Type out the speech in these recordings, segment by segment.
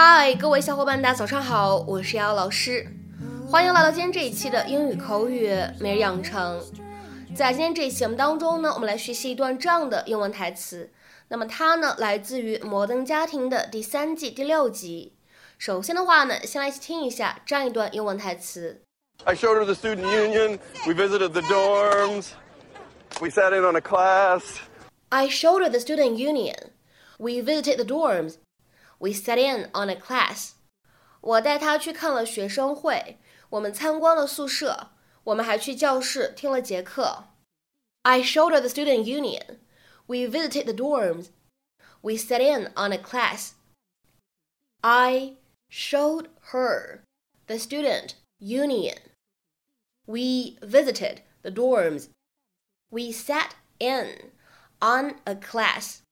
嗨，各位小伙伴，大家早上好，我是瑶老师，欢迎来到今天这一期的英语口语每日养成。在今天这一期节目当中呢，我们来学习一段这样的英文台词。那么它呢，来自于《摩登家庭》的第三季第六集。首先的话呢，先来听一下这样一段英文台词。I showed her the student union. We visited the dorms. We sat in on a class. I showed her the student union. We visited the dorms. We sat in on a class. 我带她去看了学生会，我们参观了宿舍，我们还去教室听了节课。I showed her the student union. We visited the dorms. We sat in on a class. I showed her the student union. We visited the dorms. We sat in on a class.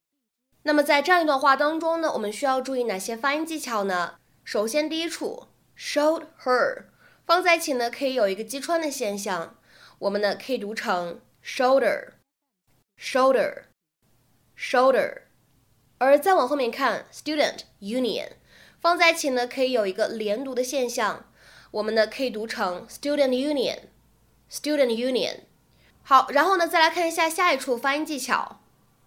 那么在这样一段话当中呢，我们需要注意哪些发音技巧呢？首先，第一处 showed her 放在一起呢，可以有一个击穿的现象，我们呢可以读成 shoulder，shoulder，shoulder。而再往后面看 student union 放在一起呢，可以有一个连读的现象，我们呢可以读成 student union，student union。好，然后呢，再来看一下下一处发音技巧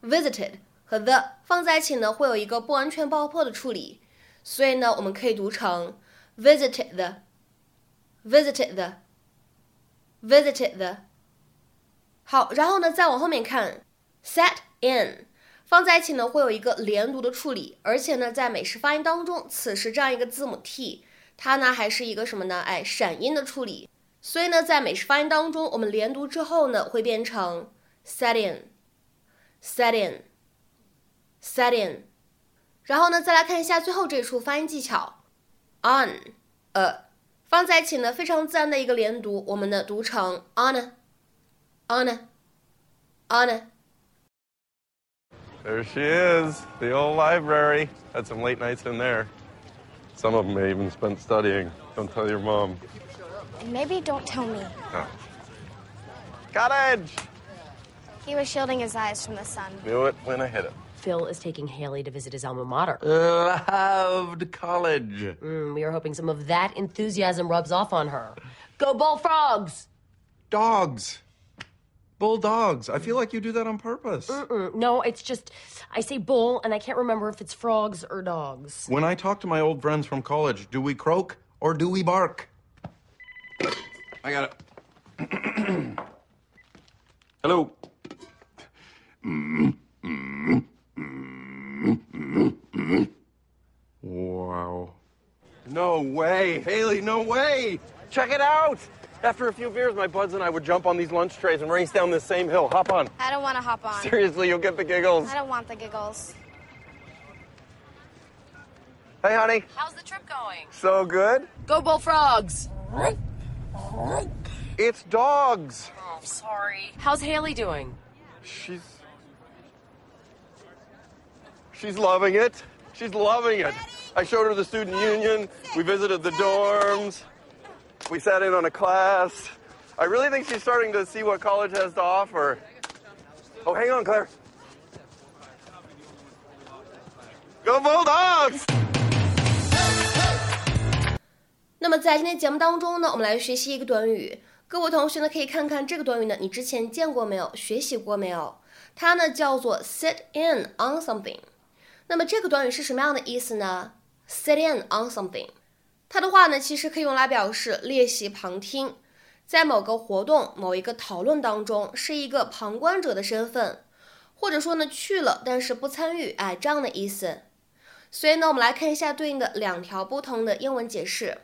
，visited 和 the 放在一起呢，会有一个不完全爆破的处理，所以呢，我们可以读成 visited the，visited the，visited the。好，然后呢，再往后面看，set in 放在一起呢，会有一个连读的处理，而且呢，在美式发音当中，此时这样一个字母 t，它呢还是一个什么呢？哎，闪音的处理。所以呢，在美式发音当中，我们连读之后呢，会变成 set in，set in，set in。然后呢，再来看一下最后这一处发音技巧，on，呃，放在一起呢，非常自然的一个连读，我们呢读成 on，on，on。 There she is, the old library. Had some late nights in there. Some of them I even spent studying. Don't tell your mom. Maybe don't tell me. Oh. Cottage! He was shielding his eyes from the sun. Knew it when I hit it. Phil is taking Haley to visit his alma mater. Loved college. Mm, we are hoping some of that enthusiasm rubs off on her. Go Bullfrogs! Dogs. Bulldogs. I feel like you do that on purpose. Mm, no, it's just I say bull and I can't remember if it's frogs or dogs. When I talk to my old friends from college, do we croak or do we bark? I got it. Hello. Wow. No way, Haley, no way! Check it out! After a few beers, my buds and I would jump on these lunch trays and race down this same hill. Hop on. I don't want to hop on. Seriously, you'll get the giggles. I don't want the giggles. Hey, honey. How's the trip going? So good? Go Bullfrogs! It's dogs. Oh, sorry. How's Haley doing? She's. She's loving it. She's loving it. I showed her the student union. We visited the dorms. We sat in on a class. I really think she's starting to see what college has to offer. Oh, hang on, Claire. Go Bulldogs! 那么在今天节目当中呢，我们来学习一个短语。各位同学呢，可以看看这个短语呢，你之前见过没有？学习过没有？它呢叫做 sit in on something。 那么这个短语是什么样的意思呢？sit in on something，它的话呢，其实可以用来表示练习旁听，在某个活动、某一个讨论当中，是一个旁观者的身份，或者说呢去了但是不参与，哎，这样的意思。所以呢，我们来看一下对应的两条不同的英文解释。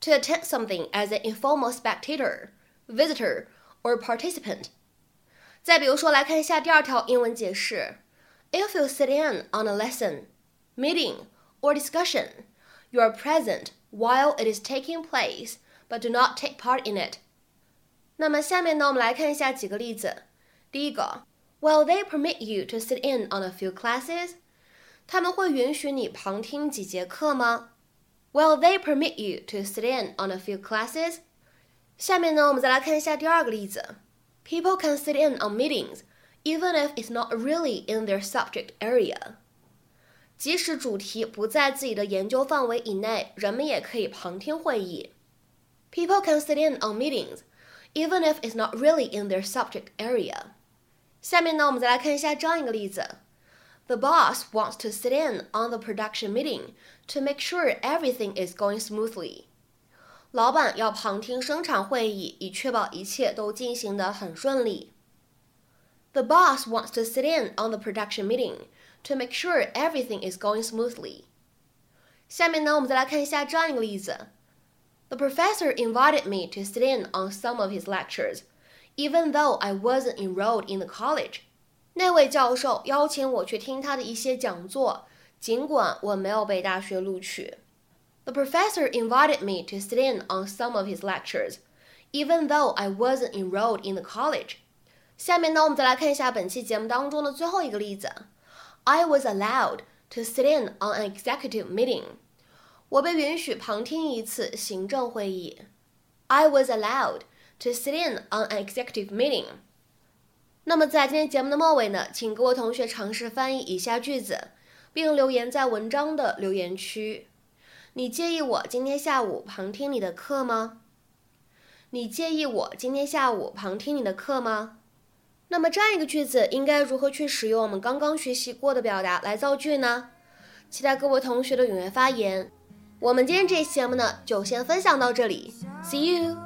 to attend something as an informal spectator, visitor, or participant. 再比如说，来看一下第二条英文解释 ：If you sit in on a lesson, meeting, or discussion, you are present while it is taking place, but do not take part in it. 那么下面呢，我们来看一下几个例子。第一个，Will they permit you to sit in on a few classes？他们会允许你旁听几节课吗？Will they permit you to sit in on a few classes？下面呢，我们再来看一下第二个例子。People can sit in on meetings even if it's not really in their subject area。 即使主题不在自己的研究范围以内，人们也可以旁听会议。People can sit in on meetings, even if it's not really in their subject area. 下面呢，我们再来看一下这样一个例子：The boss wants to sit in on the production meeting to make sure everything is going smoothly. 老板要旁听生产会议，以确保一切都进行得很顺利。 The boss wants to sit in on the production meeting to make sure everything is going smoothly. 下面呢，我们再来看一下这样一个例子：The professor invited me to sit in on some of his lectures, even though I wasn't enrolled in the college. 那位教授邀请我去听他的一些讲座，尽管我没有被大学录取。The professor invited me to sit in on some of his lectures, even though I wasn't enrolled in the college. 下面呢，我们再来看一下本期节目当中的最后一个例子。I was allowed to sit in on an executive meeting. 我被允许旁听一次行政会议。I was allowed to sit in on an executive meeting. 那么在今天节目的末尾呢，请各位同学尝试翻译以下句子，并留言在文章的留言区。你介意我今天下午旁听你的课吗？你介意我今天下午旁听你的课吗？那么这样一个句子应该如何去使用我们刚刚学习过的表达来造句呢？期待各位同学的踊跃发言。我们今天这期节目呢，就先分享到这里，See you。